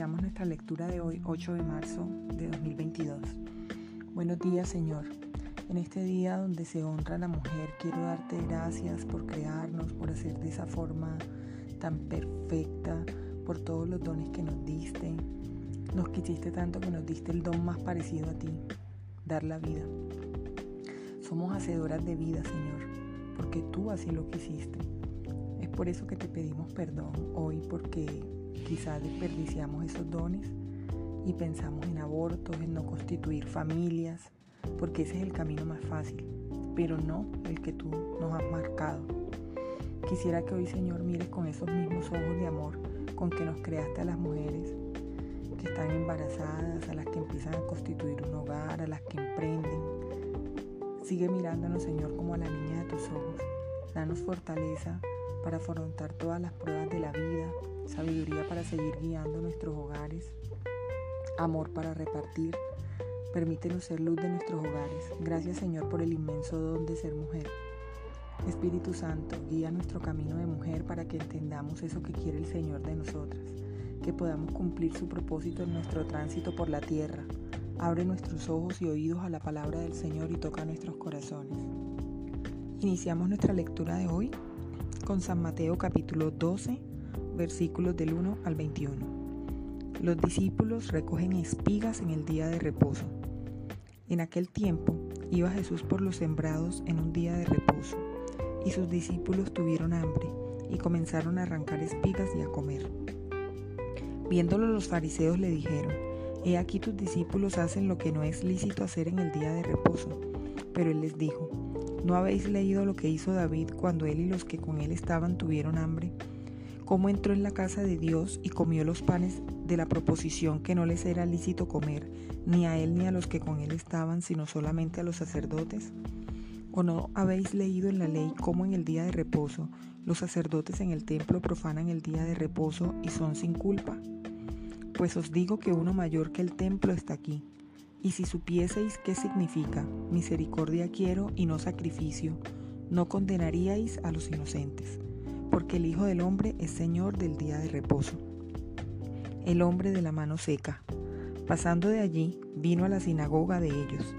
Iniciamos nuestra lectura de hoy, 8 de marzo de 2022. Buenos días, Señor. En este día donde se honra a la mujer, quiero darte gracias por crearnos, por hacer de esa forma tan perfecta, por todos los dones que nos diste. Nos quisiste tanto que nos diste el don más parecido a ti, dar la vida. Somos hacedoras de vida, Señor, porque tú así lo quisiste. Es por eso que te pedimos perdón hoy, porque quizás desperdiciamos esos dones y pensamos en abortos, en no constituir familias, porque ese es el camino más fácil, pero no el que tú nos has marcado. Quisiera que hoy, Señor, mires con esos mismos ojos de amor con que nos creaste a las mujeres que están embarazadas, a las que empiezan a constituir un hogar, a las que emprenden. Sigue mirándonos, Señor, como a la niña de tus ojos. Danos fortaleza para afrontar todas las pruebas de la vida, sabiduría para seguir guiando nuestros hogares, amor para repartir. Permítenos ser luz de nuestros hogares. Gracias Señor por el inmenso don de ser mujer. Espíritu Santo, guía nuestro camino de mujer para que entendamos eso que quiere el Señor de nosotras, que podamos cumplir su propósito en nuestro tránsito por la tierra. Abre nuestros ojos y oídos a la palabra del Señor y toca nuestros corazones. Iniciamos nuestra lectura de hoy con San Mateo capítulo 12, versículos del 1 al 21. Los discípulos recogen espigas en el día de reposo. En aquel tiempo iba Jesús por los sembrados en un día de reposo, y sus discípulos tuvieron hambre y comenzaron a arrancar espigas y a comer. Viéndolo los fariseos le dijeron, He aquí tus discípulos hacen lo que no es lícito hacer en el día de reposo. Pero él les dijo, ¿no habéis leído lo que hizo David cuando él y los que con él estaban tuvieron hambre? cómo entró en la casa de Dios y comió los panes de la proposición que no les era lícito comer, ni a él ni a los que con él estaban, sino solamente a los sacerdotes? ¿O no habéis leído en la ley cómo en el día de reposo los sacerdotes en el templo profanan el día de reposo y son sin culpa? Pues os digo que uno mayor que el templo está aquí. Y si supieseis qué significa, misericordia quiero y no sacrificio, no condenaríais a los inocentes porque el Hijo del Hombre es Señor del día de reposo. El hombre de la mano seca. Pasando de allí, vino a la sinagoga de ellos.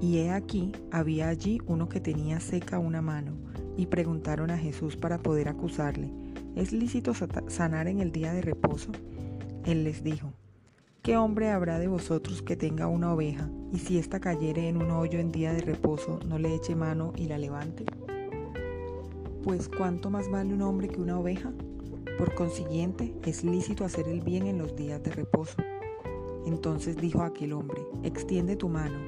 Y he aquí, había allí uno que tenía seca una mano, y preguntaron a Jesús para poder acusarle, ¿es lícito sanar en el día de reposo? Él les dijo, ¿qué hombre habrá de vosotros que tenga una oveja, y si ésta cayere en un hoyo en día de reposo, no le eche mano y la levante? pues ¿cuánto más vale un hombre que una oveja? Por consiguiente, es lícito hacer el bien en los días de reposo. Entonces dijo aquel hombre, extiende tu mano.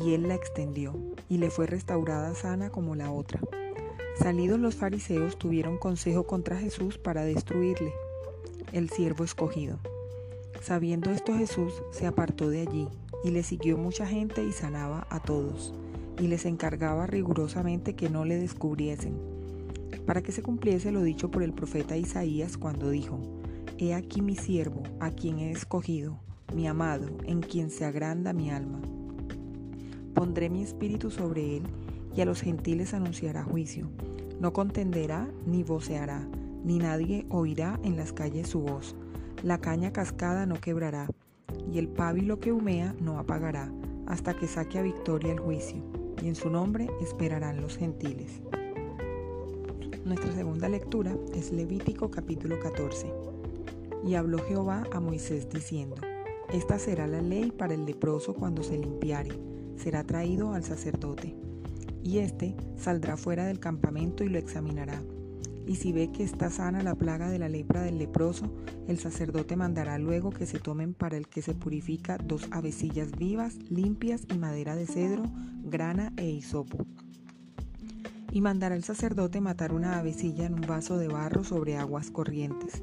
Y él la extendió, y le fue restaurada sana como la otra. Salidos los fariseos tuvieron consejo contra Jesús para destruirle, el siervo escogido. Sabiendo esto Jesús se apartó de allí, y le siguió mucha gente y sanaba a todos, y les encargaba rigurosamente que no le descubriesen para que se cumpliese lo dicho por el profeta Isaías cuando dijo, He aquí mi siervo, a quien he escogido, mi amado, en quien se agranda mi alma. Pondré mi espíritu sobre él, y a los gentiles anunciará juicio. No contenderá ni voceará, ni nadie oirá en las calles su voz. La caña cascada no quebrará, y el pábilo que humea no apagará, hasta que saque a victoria el juicio, y en su nombre esperarán los gentiles. Nuestra segunda lectura es Levítico capítulo 14. Y habló Jehová a Moisés diciendo, Esta será la ley para el leproso cuando se limpiare, será traído al sacerdote. Y éste saldrá fuera del campamento y lo examinará. Y si ve que está sana la plaga de la lepra del leproso, el sacerdote mandará luego que se tomen para el que se purifica dos avecillas vivas, limpias y madera de cedro, grana e hisopo y mandará el sacerdote matar una avecilla en un vaso de barro sobre aguas corrientes.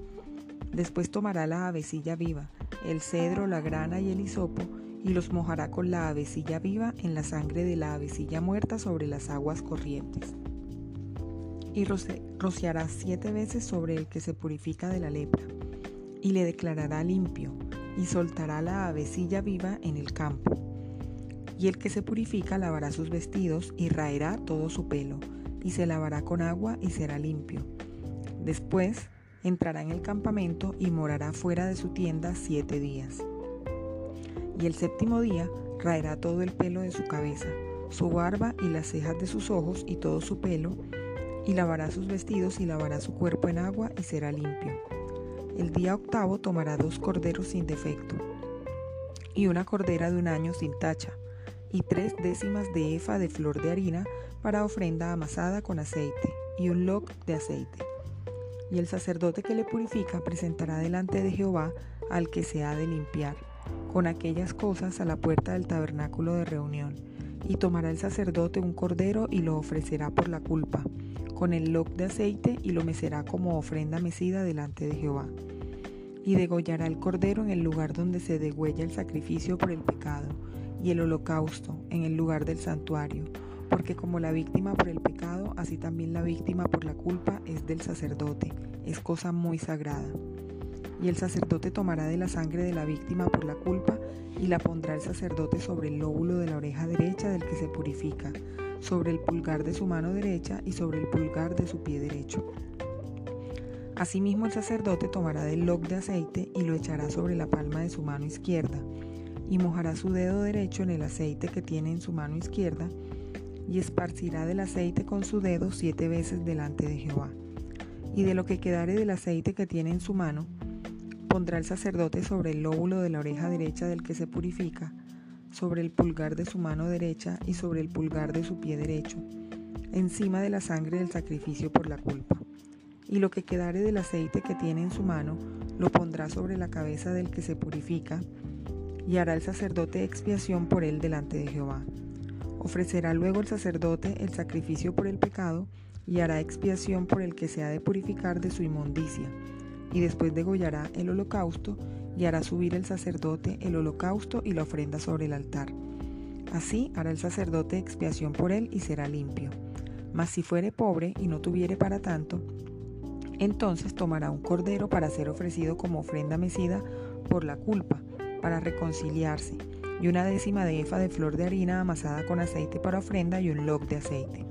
Después tomará la avecilla viva, el cedro, la grana y el hisopo, y los mojará con la avecilla viva en la sangre de la avecilla muerta sobre las aguas corrientes. Y rociará siete veces sobre el que se purifica de la lepra, y le declarará limpio, y soltará la avecilla viva en el campo. Y el que se purifica lavará sus vestidos y raerá todo su pelo, y se lavará con agua y será limpio. Después entrará en el campamento y morará fuera de su tienda siete días. Y el séptimo día raerá todo el pelo de su cabeza, su barba y las cejas de sus ojos y todo su pelo, y lavará sus vestidos y lavará su cuerpo en agua y será limpio. El día octavo tomará dos corderos sin defecto, y una cordera de un año sin tacha, y tres décimas de efa de flor de harina para ofrenda amasada con aceite, y un loc de aceite. Y el sacerdote que le purifica presentará delante de Jehová al que se ha de limpiar, con aquellas cosas a la puerta del tabernáculo de reunión. Y tomará el sacerdote un cordero y lo ofrecerá por la culpa, con el loc de aceite y lo mecerá como ofrenda mecida delante de Jehová. Y degollará el cordero en el lugar donde se degüella el sacrificio por el pecado, y el holocausto en el lugar del santuario, porque como la víctima por el pecado, así también la víctima por la culpa es del sacerdote, es cosa muy sagrada. Y el sacerdote tomará de la sangre de la víctima por la culpa y la pondrá el sacerdote sobre el lóbulo de la oreja derecha del que se purifica, sobre el pulgar de su mano derecha y sobre el pulgar de su pie derecho. Asimismo el sacerdote tomará del loc de aceite y lo echará sobre la palma de su mano izquierda, y mojará su dedo derecho en el aceite que tiene en su mano izquierda, y esparcirá del aceite con su dedo siete veces delante de Jehová. Y de lo que quedare del aceite que tiene en su mano, pondrá el sacerdote sobre el lóbulo de la oreja derecha del que se purifica, sobre el pulgar de su mano derecha y sobre el pulgar de su pie derecho, encima de la sangre del sacrificio por la culpa. Y lo que quedare del aceite que tiene en su mano, lo pondrá sobre la cabeza del que se purifica, y hará el sacerdote expiación por él delante de Jehová. Ofrecerá luego el sacerdote el sacrificio por el pecado y hará expiación por el que se ha de purificar de su inmundicia, y después degollará el holocausto y hará subir el sacerdote el holocausto y la ofrenda sobre el altar. Así hará el sacerdote expiación por él y será limpio. Mas si fuere pobre y no tuviere para tanto, entonces tomará un cordero para ser ofrecido como ofrenda mecida por la culpa, para reconciliarse, y una décima de efa de flor de harina amasada con aceite para ofrenda y un loc de aceite.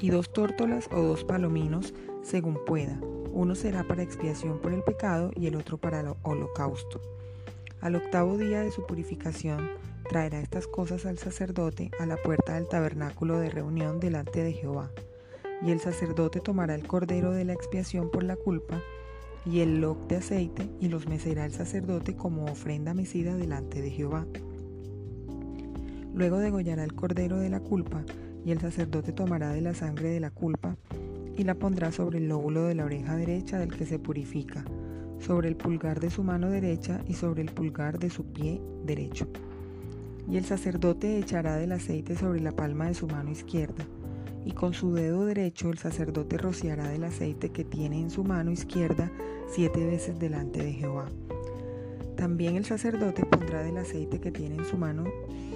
Y dos tórtolas o dos palominos, según pueda. Uno será para expiación por el pecado y el otro para el holocausto. Al octavo día de su purificación, traerá estas cosas al sacerdote a la puerta del tabernáculo de reunión delante de Jehová. Y el sacerdote tomará el cordero de la expiación por la culpa, y el loc de aceite y los mecerá el sacerdote como ofrenda mecida delante de Jehová. Luego degollará el cordero de la culpa y el sacerdote tomará de la sangre de la culpa y la pondrá sobre el lóbulo de la oreja derecha del que se purifica, sobre el pulgar de su mano derecha y sobre el pulgar de su pie derecho. Y el sacerdote echará del aceite sobre la palma de su mano izquierda y con su dedo derecho el sacerdote rociará del aceite que tiene en su mano izquierda siete veces delante de Jehová. También el sacerdote pondrá del aceite que tiene en su mano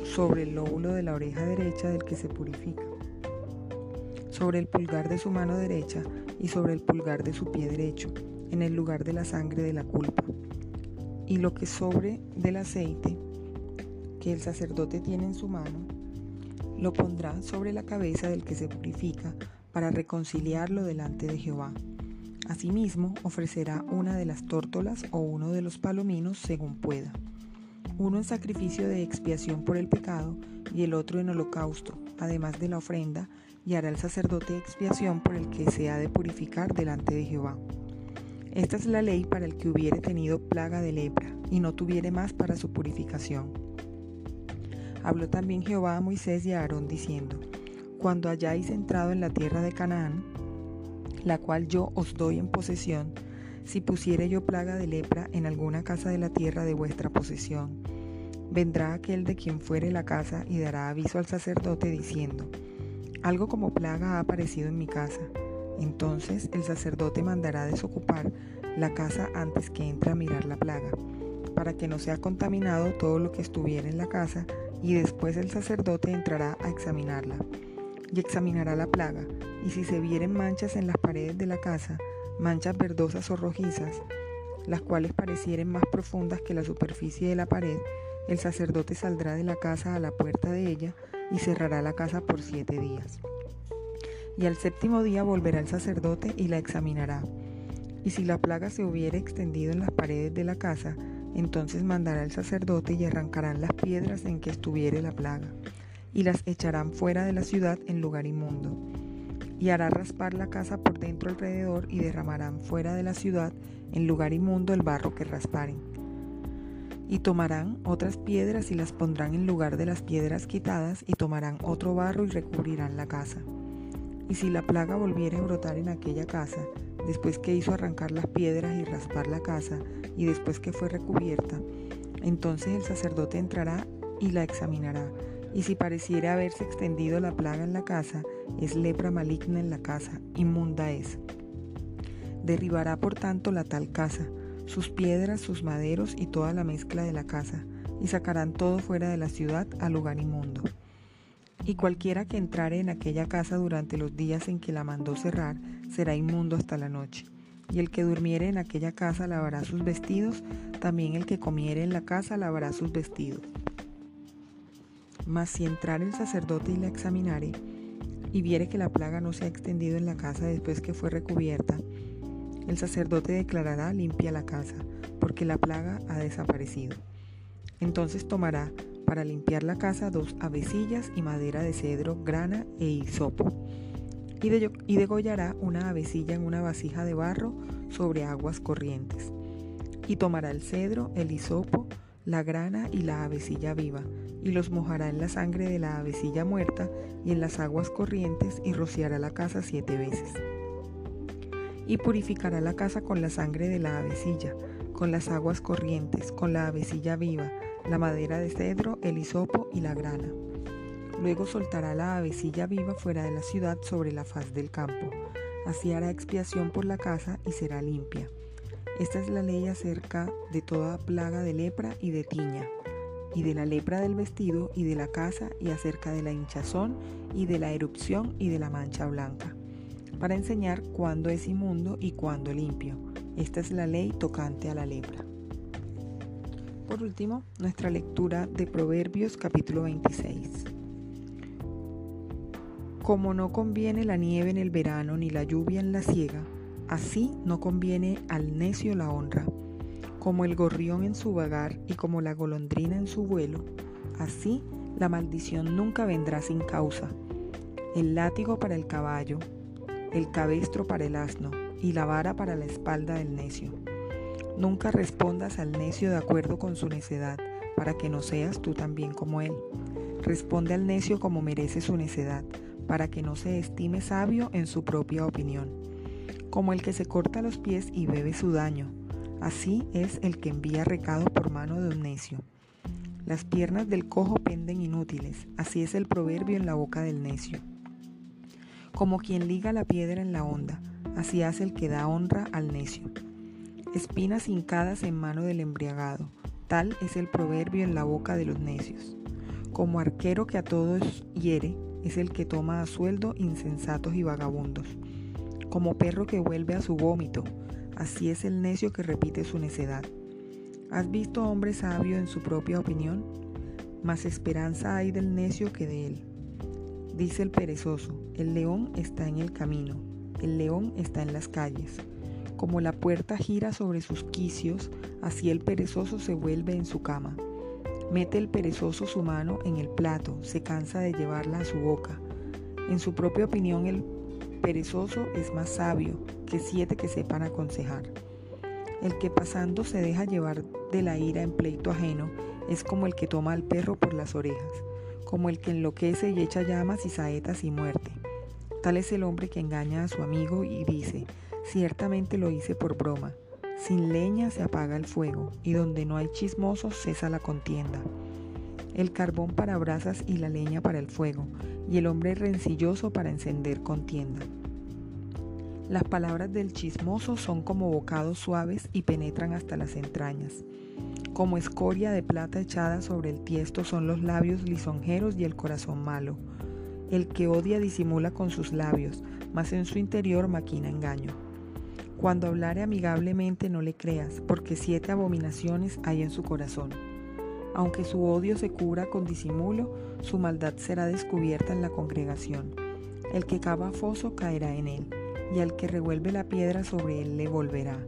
sobre el lóbulo de la oreja derecha del que se purifica, sobre el pulgar de su mano derecha y sobre el pulgar de su pie derecho, en el lugar de la sangre de la culpa. Y lo que sobre del aceite que el sacerdote tiene en su mano, lo pondrá sobre la cabeza del que se purifica para reconciliarlo delante de Jehová. Asimismo, ofrecerá una de las tórtolas o uno de los palominos según pueda, uno en sacrificio de expiación por el pecado y el otro en holocausto, además de la ofrenda, y hará el sacerdote expiación por el que se ha de purificar delante de Jehová. Esta es la ley para el que hubiere tenido plaga de lepra y no tuviere más para su purificación Habló también Jehová a Moisés y a Aarón diciendo, Cuando hayáis entrado en la tierra de Canaán, la cual yo os doy en posesión, si pusiere yo plaga de lepra en alguna casa de la tierra de vuestra posesión, vendrá aquel de quien fuere la casa y dará aviso al sacerdote diciendo, algo como plaga ha aparecido en mi casa. Entonces el sacerdote mandará desocupar la casa antes que entre a mirar la plaga, para que no sea contaminado todo lo que estuviera en la casa y después el sacerdote entrará a examinarla y examinará la plaga, y si se vieren manchas en las paredes de la casa, manchas verdosas o rojizas, las cuales parecieren más profundas que la superficie de la pared, el sacerdote saldrá de la casa a la puerta de ella y cerrará la casa por siete días. Y al séptimo día volverá el sacerdote y la examinará. Y si la plaga se hubiere extendido en las paredes de la casa, entonces mandará el sacerdote y arrancarán las piedras en que estuviere la plaga, y las echarán fuera de la ciudad en lugar inmundo. Y hará raspar la casa por dentro alrededor y derramarán fuera de la ciudad en lugar inmundo el barro que rasparen. Y tomarán otras piedras y las pondrán en lugar de las piedras quitadas, y tomarán otro barro y recubrirán la casa. Y si la plaga volviere a brotar en aquella casa, después que hizo arrancar las piedras y raspar la casa, y después que fue recubierta, entonces el sacerdote entrará y la examinará, y si pareciera haberse extendido la plaga en la casa, es lepra maligna en la casa, inmunda es. Derribará por tanto la tal casa, sus piedras, sus maderos y toda la mezcla de la casa, y sacarán todo fuera de la ciudad al lugar inmundo. Y cualquiera que entrare en aquella casa durante los días en que la mandó cerrar, será inmundo hasta la noche. Y el que durmiere en aquella casa lavará sus vestidos, también el que comiere en la casa lavará sus vestidos. Mas si entrare el sacerdote y la examinare, y viere que la plaga no se ha extendido en la casa después que fue recubierta, el sacerdote declarará limpia la casa, porque la plaga ha desaparecido. Entonces tomará para limpiar la casa dos avecillas y madera de cedro, grana e hisopo. Y, degollará una avecilla en una vasija de barro sobre aguas corrientes. Y tomará el cedro, el hisopo, la grana y la avecilla viva, y los mojará en la sangre de la avecilla muerta y en las aguas corrientes, y rociará la casa siete veces y purificará la casa con la sangre de la avecilla, con las aguas corrientes, con la avecilla viva, la madera de cedro, el hisopo y la grana. Luego soltará la avecilla viva fuera de la ciudad sobre la faz del campo. Así hará expiación por la casa y será limpia. Esta es la ley acerca de toda plaga de lepra y de tiña, y de la lepra del vestido y de la casa, y acerca de la hinchazón y de la erupción y de la mancha blanca para enseñar cuándo es inmundo y cuándo limpio. Esta es la ley tocante a la lepra. Por último, nuestra lectura de Proverbios capítulo 26. Como no conviene la nieve en el verano ni la lluvia en la siega, así no conviene al necio la honra. Como el gorrión en su vagar y como la golondrina en su vuelo, así la maldición nunca vendrá sin causa. El látigo para el caballo, el cabestro para el asno y la vara para la espalda del necio. Nunca respondas al necio de acuerdo con su necedad, para que no seas tú también como él. Responde al necio como merece su necedad, para que no se estime sabio en su propia opinión. Como el que se corta los pies y bebe su daño, así es el que envía recado por mano de un necio. Las piernas del cojo penden inútiles, así es el proverbio en la boca del necio. Como quien liga la piedra en la honda, así hace el que da honra al necio. Espinas hincadas en mano del embriagado, tal es el proverbio en la boca de los necios. Como arquero que a todos hiere, es el que toma a sueldo insensatos y vagabundos. Como perro que vuelve a su vómito, así es el necio que repite su necedad. ¿Has visto hombre sabio en su propia opinión? Más esperanza hay del necio que de él. Dice el perezoso, el león está en el camino, el león está en las calles. Como la puerta gira sobre sus quicios, así el perezoso se vuelve en su cama. Mete el perezoso su mano en el plato, se cansa de llevarla a su boca. En su propia opinión el perezoso es más sabio que siete que sepan aconsejar. El que pasando se deja llevar de la ira en pleito ajeno es como el que toma al perro por las orejas como el que enloquece y echa llamas y saetas y muerte. Tal es el hombre que engaña a su amigo y dice, ciertamente lo hice por broma. Sin leña se apaga el fuego, y donde no hay chismosos cesa la contienda. El carbón para brasas y la leña para el fuego, y el hombre rencilloso para encender contienda. Las palabras del chismoso son como bocados suaves y penetran hasta las entrañas. Como escoria de plata echada sobre el tiesto son los labios lisonjeros y el corazón malo. El que odia disimula con sus labios, mas en su interior maquina engaño. Cuando hablare amigablemente no le creas, porque siete abominaciones hay en su corazón. Aunque su odio se cubra con disimulo, su maldad será descubierta en la congregación. El que cava foso caerá en él, y al que revuelve la piedra sobre él le volverá.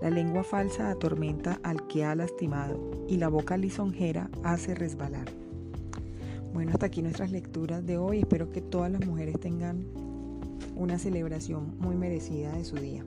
La lengua falsa atormenta al que ha lastimado, y la boca lisonjera hace resbalar. Bueno, hasta aquí nuestras lecturas de hoy. Espero que todas las mujeres tengan una celebración muy merecida de su día.